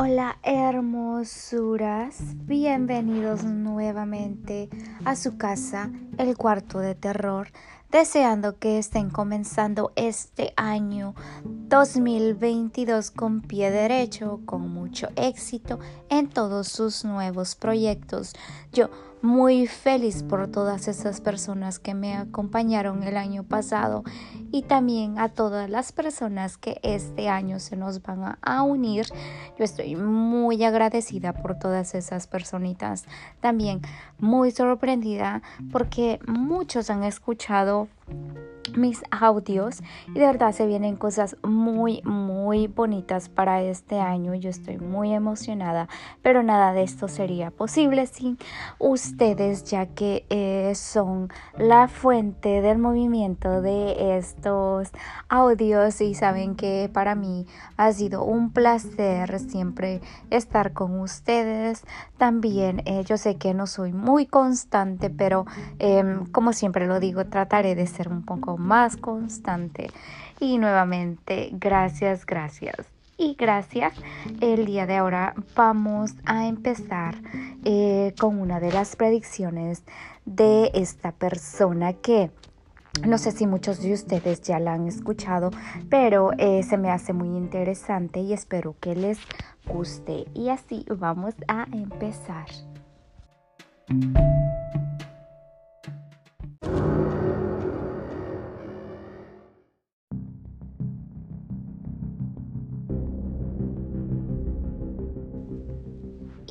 Hola hermosuras, bienvenidos nuevamente a su casa, el cuarto de terror, deseando que estén comenzando este año 2022 con pie derecho, con mucho éxito en todos sus nuevos proyectos. Yo muy feliz por todas esas personas que me acompañaron el año pasado y también a todas las personas que este año se nos van a, unir. Yo estoy muy agradecida por todas esas personitas. También muy sorprendida porque muchos han escuchado mis audios y de verdad se vienen cosas muy muy bonitas para este año. Yo estoy muy emocionada pero nada de esto sería posible sin ustedes ya que eh, son la fuente del movimiento de estos audios. Y saben que para mí ha sido un placer siempre estar con ustedes. También eh, yo sé que no soy muy constante pero em, como siempre lo digo trataré de ser un poco más constante. Y nuevamente, gracias, gracias. Y gracias, el día de ahora vamos a empezar eh, con una de las predicciones de esta persona que no sé si muchos de ustedes ya la han escuchado, pero eh, se me hace muy interesante y espero que les guste. Y así vamos a empezar.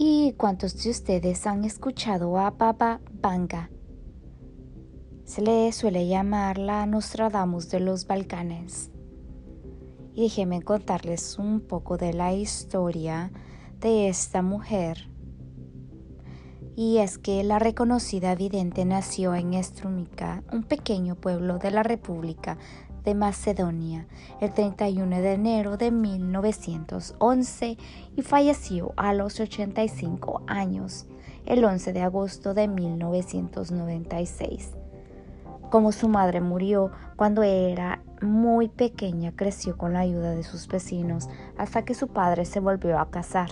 ¿Y cuántos de ustedes han escuchado a Baba Vanga? Se le suele llamar la Nostradamus de los Balcanes. Y déjenme contarles un poco de la historia de esta mujer. Y es que la reconocida vidente nació en Strumica, un pequeño pueblo de la República de Macedonia el 31 de enero de 1911 y falleció a los 85 años el 11 de agosto de 1996. Como su madre murió cuando era muy pequeña, creció con la ayuda de sus vecinos hasta que su padre se volvió a casar.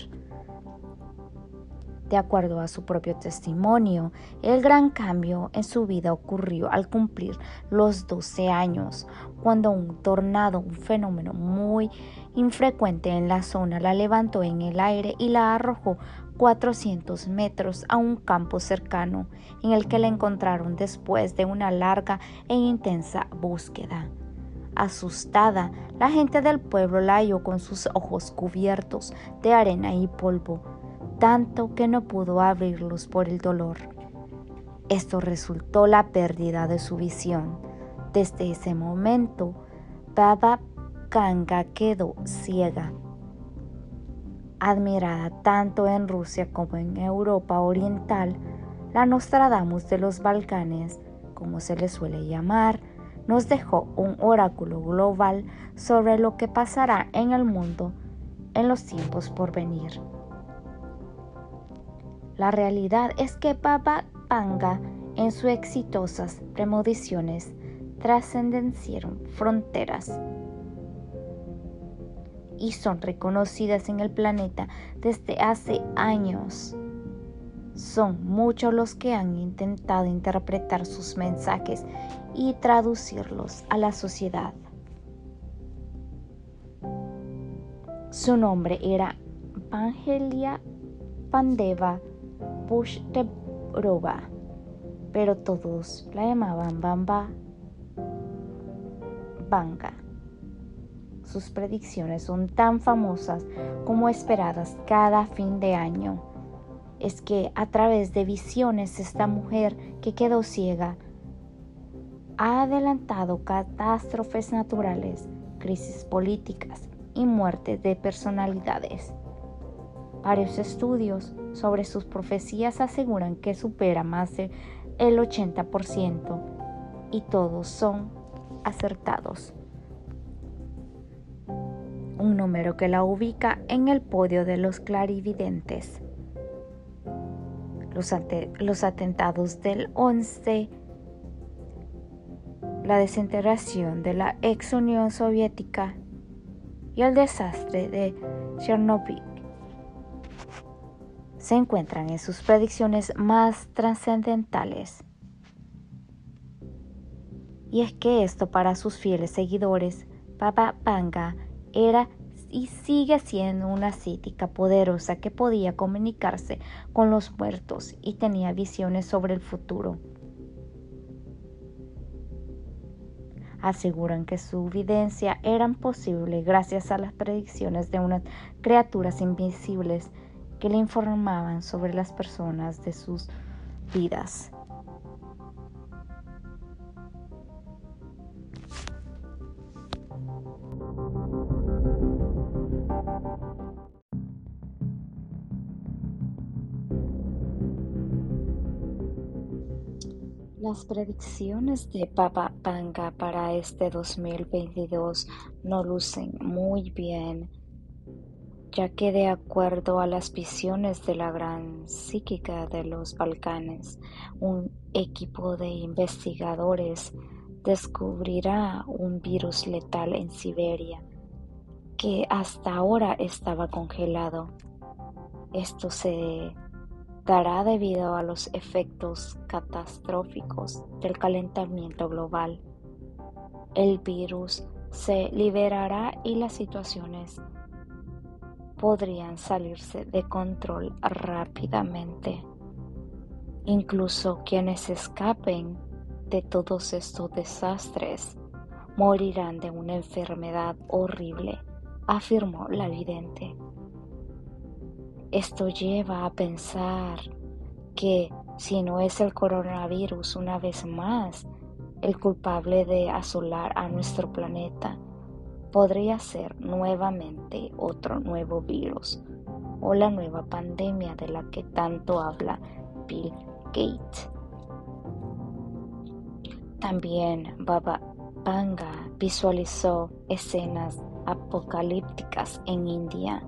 De acuerdo a su propio testimonio, el gran cambio en su vida ocurrió al cumplir los 12 años, cuando un tornado, un fenómeno muy infrecuente en la zona, la levantó en el aire y la arrojó 400 metros a un campo cercano, en el que la encontraron después de una larga e intensa búsqueda. Asustada, la gente del pueblo la halló con sus ojos cubiertos de arena y polvo tanto que no pudo abrirlos por el dolor. Esto resultó la pérdida de su visión. Desde ese momento, Baba Kanga quedó ciega. Admirada tanto en Rusia como en Europa Oriental, la Nostradamus de los Balcanes, como se le suele llamar, nos dejó un oráculo global sobre lo que pasará en el mundo en los tiempos por venir. La realidad es que Baba Panga, en sus exitosas premoniciones, trascendenciaron fronteras y son reconocidas en el planeta desde hace años. Son muchos los que han intentado interpretar sus mensajes y traducirlos a la sociedad. Su nombre era Pangelia Pandeva Push de Roba, pero todos la llamaban Bamba Banga. Sus predicciones son tan famosas como esperadas cada fin de año. Es que a través de visiones esta mujer que quedó ciega ha adelantado catástrofes naturales, crisis políticas y muertes de personalidades. Varios estudios sobre sus profecías aseguran que supera más del 80% y todos son acertados. Un número que la ubica en el podio de los clarividentes. Los, los atentados del 11, la desintegración de la ex Unión Soviética y el desastre de Chernobyl se encuentran en sus predicciones más trascendentales. Y es que esto para sus fieles seguidores, Papa Panga era y sigue siendo una cítica poderosa que podía comunicarse con los muertos y tenía visiones sobre el futuro. Aseguran que su evidencia era posible gracias a las predicciones de unas criaturas invisibles que le informaban sobre las personas de sus vidas. Las predicciones de Papa Panga para este 2022 no lucen muy bien, ya que de acuerdo a las visiones de la gran psíquica de los Balcanes, un equipo de investigadores descubrirá un virus letal en Siberia que hasta ahora estaba congelado. Esto se dará debido a los efectos catastróficos del calentamiento global. El virus se liberará y las situaciones podrían salirse de control rápidamente. Incluso quienes escapen de todos estos desastres morirán de una enfermedad horrible, afirmó la vidente. Esto lleva a pensar que si no es el coronavirus una vez más el culpable de asolar a nuestro planeta, podría ser nuevamente otro nuevo virus o la nueva pandemia de la que tanto habla Bill Gates. También Baba Panga visualizó escenas apocalípticas en India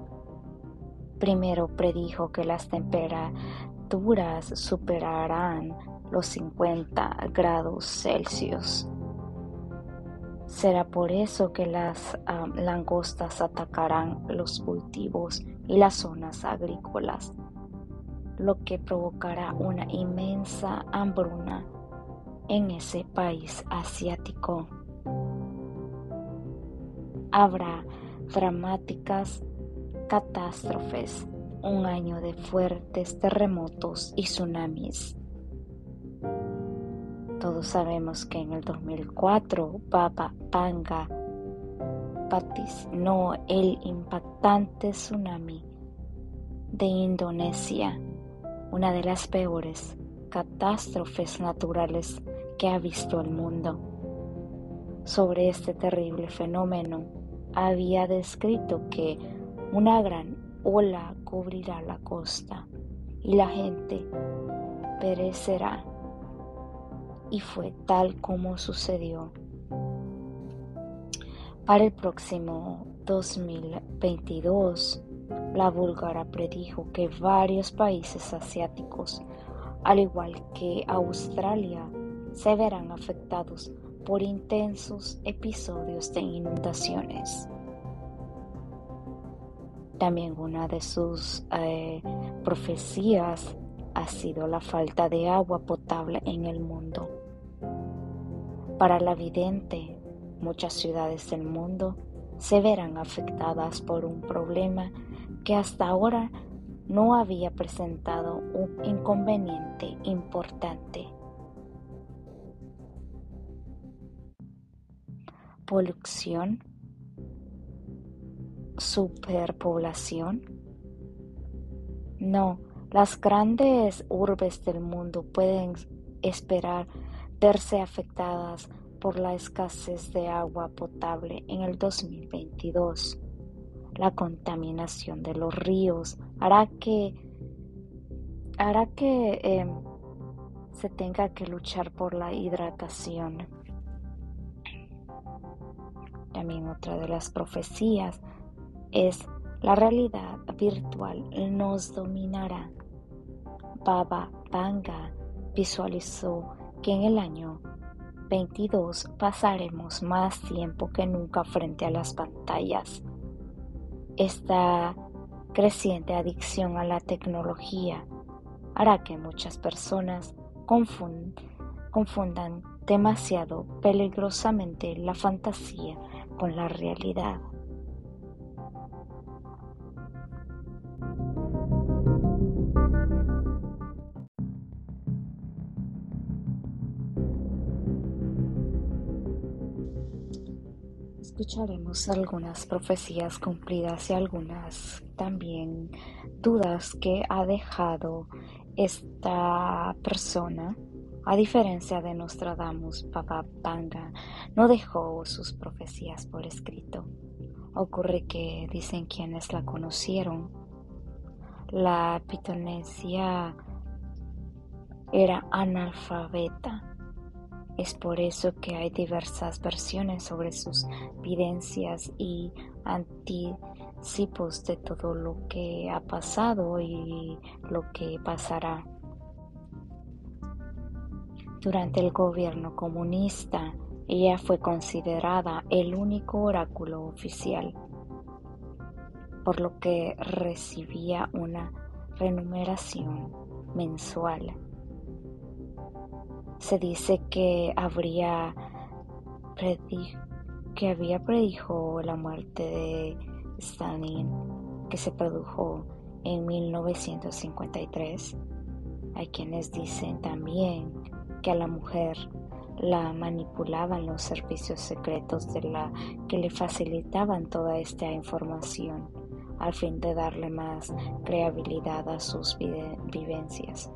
Primero predijo que las temperaturas superarán los 50 grados Celsius. Será por eso que las langostas atacarán los cultivos y las zonas agrícolas, lo que provocará una inmensa hambruna en ese país asiático. Habrá dramáticas catástrofes, un año de fuertes terremotos y tsunamis. Todos sabemos que en el 2004 Papa Panga no el impactante tsunami de Indonesia, una de las peores catástrofes naturales que ha visto el mundo. Sobre este terrible fenómeno había descrito que una gran ola cubrirá la costa y la gente perecerá. Y fue tal como sucedió. Para el próximo 2022, la búlgara predijo que varios países asiáticos, al igual que Australia, se verán afectados por intensos episodios de inundaciones. También una de sus eh, profecías ha sido la falta de agua potable en el mundo. Para la vidente, muchas ciudades del mundo se verán afectadas por un problema que hasta ahora no había presentado un inconveniente importante. Polución superpoblación? No, las grandes urbes del mundo pueden esperar verse afectadas por la escasez de agua potable en el 2022. La contaminación de los ríos hará que hará que em, se tenga que luchar por la hidratación. También otra de las profecías es la realidad virtual nos dominará. Baba Vanga visualizó que en el año 22 pasaremos más tiempo que nunca frente a las pantallas. Esta creciente adicción a la tecnología hará que muchas personas confundan demasiado peligrosamente la fantasía con la realidad. Escucharemos algunas profecías cumplidas y algunas también dudas que ha dejado esta persona. A diferencia de Nostradamus, Papa Panga no dejó sus profecías por escrito. Ocurre que dicen quienes la conocieron. La pitonesia era analfabeta es por eso que hay diversas versiones sobre sus videncias y anticipos de todo lo que ha pasado y lo que pasará. Durante el gobierno comunista, ella fue considerada el único oráculo oficial, por lo que recibía una remuneración mensual se dice que habría que había predijo la muerte de Stalin que se produjo en 1953. Hay quienes dicen también que a la mujer la manipulaban los servicios secretos de la que le facilitaban toda esta información al fin de darle más creabilidad a sus vivencias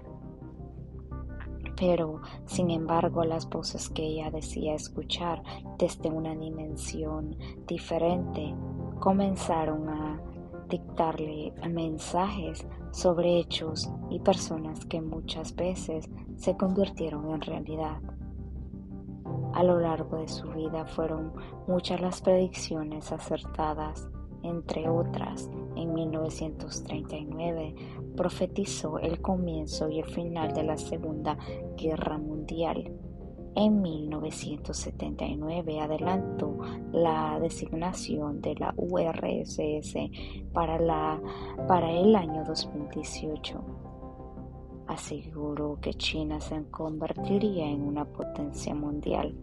pero sin embargo las voces que ella decía escuchar desde una dimensión diferente comenzaron a dictarle mensajes sobre hechos y personas que muchas veces se convirtieron en realidad. A lo largo de su vida fueron muchas las predicciones acertadas entre otras, en 1939 profetizó el comienzo y el final de la Segunda Guerra Mundial. En 1979 adelantó la designación de la URSS para, para el año 2018. Aseguró que China se convertiría en una potencia mundial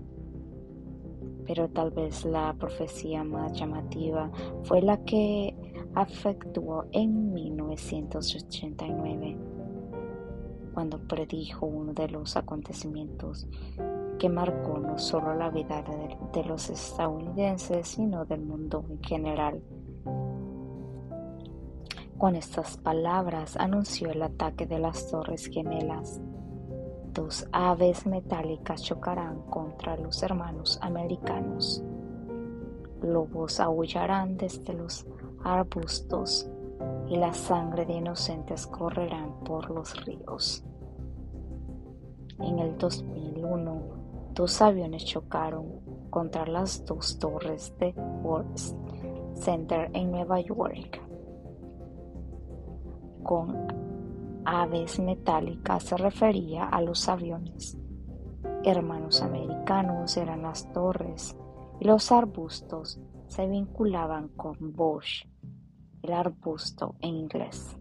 pero tal vez la profecía más llamativa fue la que afectuó en 1989, cuando predijo uno de los acontecimientos que marcó no solo la vida de, los estadounidenses, sino del mundo en general. Con estas palabras anunció el ataque de las Torres Gemelas dos aves metálicas chocarán contra los hermanos americanos. Lobos aullarán desde los arbustos y la sangre de inocentes correrán por los ríos. En el 2001, dos aviones chocaron contra las dos torres de World Center en Nueva York, con aves metálicas se refería a los aviones. Hermanos americanos eran las torres y los arbustos se vinculaban con Bush, el arbusto en inglés,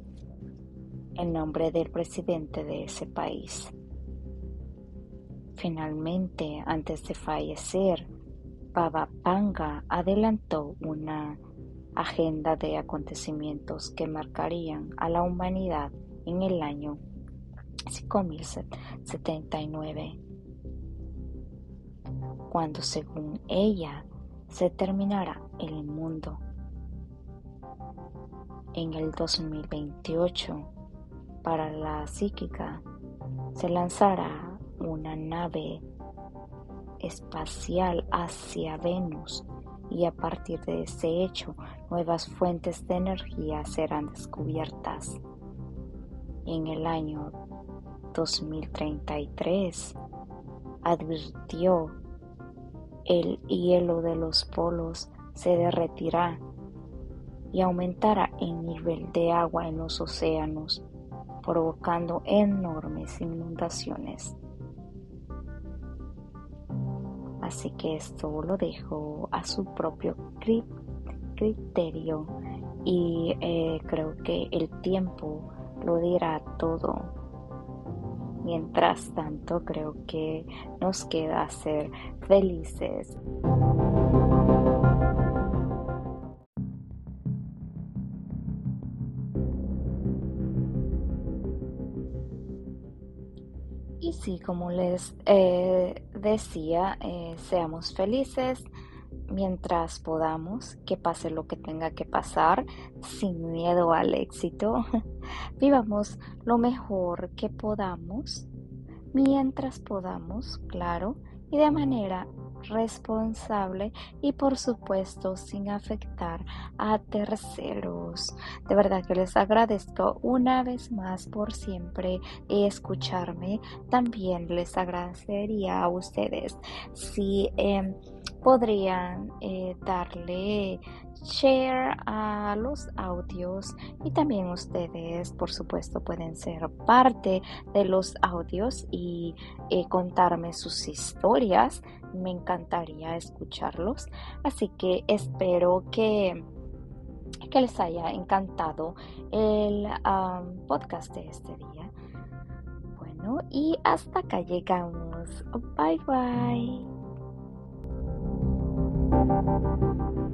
el nombre del presidente de ese país. Finalmente, antes de fallecer, Baba Panga adelantó una agenda de acontecimientos que marcarían a la humanidad en el año 5079, cuando según ella se terminará el mundo. En el 2028, para la psíquica, se lanzará una nave espacial hacia Venus y a partir de ese hecho nuevas fuentes de energía serán descubiertas en el año 2033 advirtió el hielo de los polos se derretirá y aumentará el nivel de agua en los océanos, provocando enormes inundaciones. Así que esto lo dejo a su propio criterio y eh, creo que el tiempo lo dirá todo. Mientras tanto, creo que nos queda ser felices. Y sí, como les eh, decía, eh, seamos felices mientras podamos, que pase lo que tenga que pasar, sin miedo al éxito. Vivamos lo mejor que podamos, mientras podamos, claro, y de manera responsable y por supuesto sin afectar a terceros. De verdad que les agradezco una vez más por siempre escucharme. También les agradecería a ustedes si em, podrían eh, darle share a los audios y también ustedes por supuesto pueden ser parte de los audios y eh, contarme sus historias. Me encantaría escucharlos. Así que espero que que les haya encantado el podcast de este día. Bueno y hasta acá llegamos. Bye bye Thank you.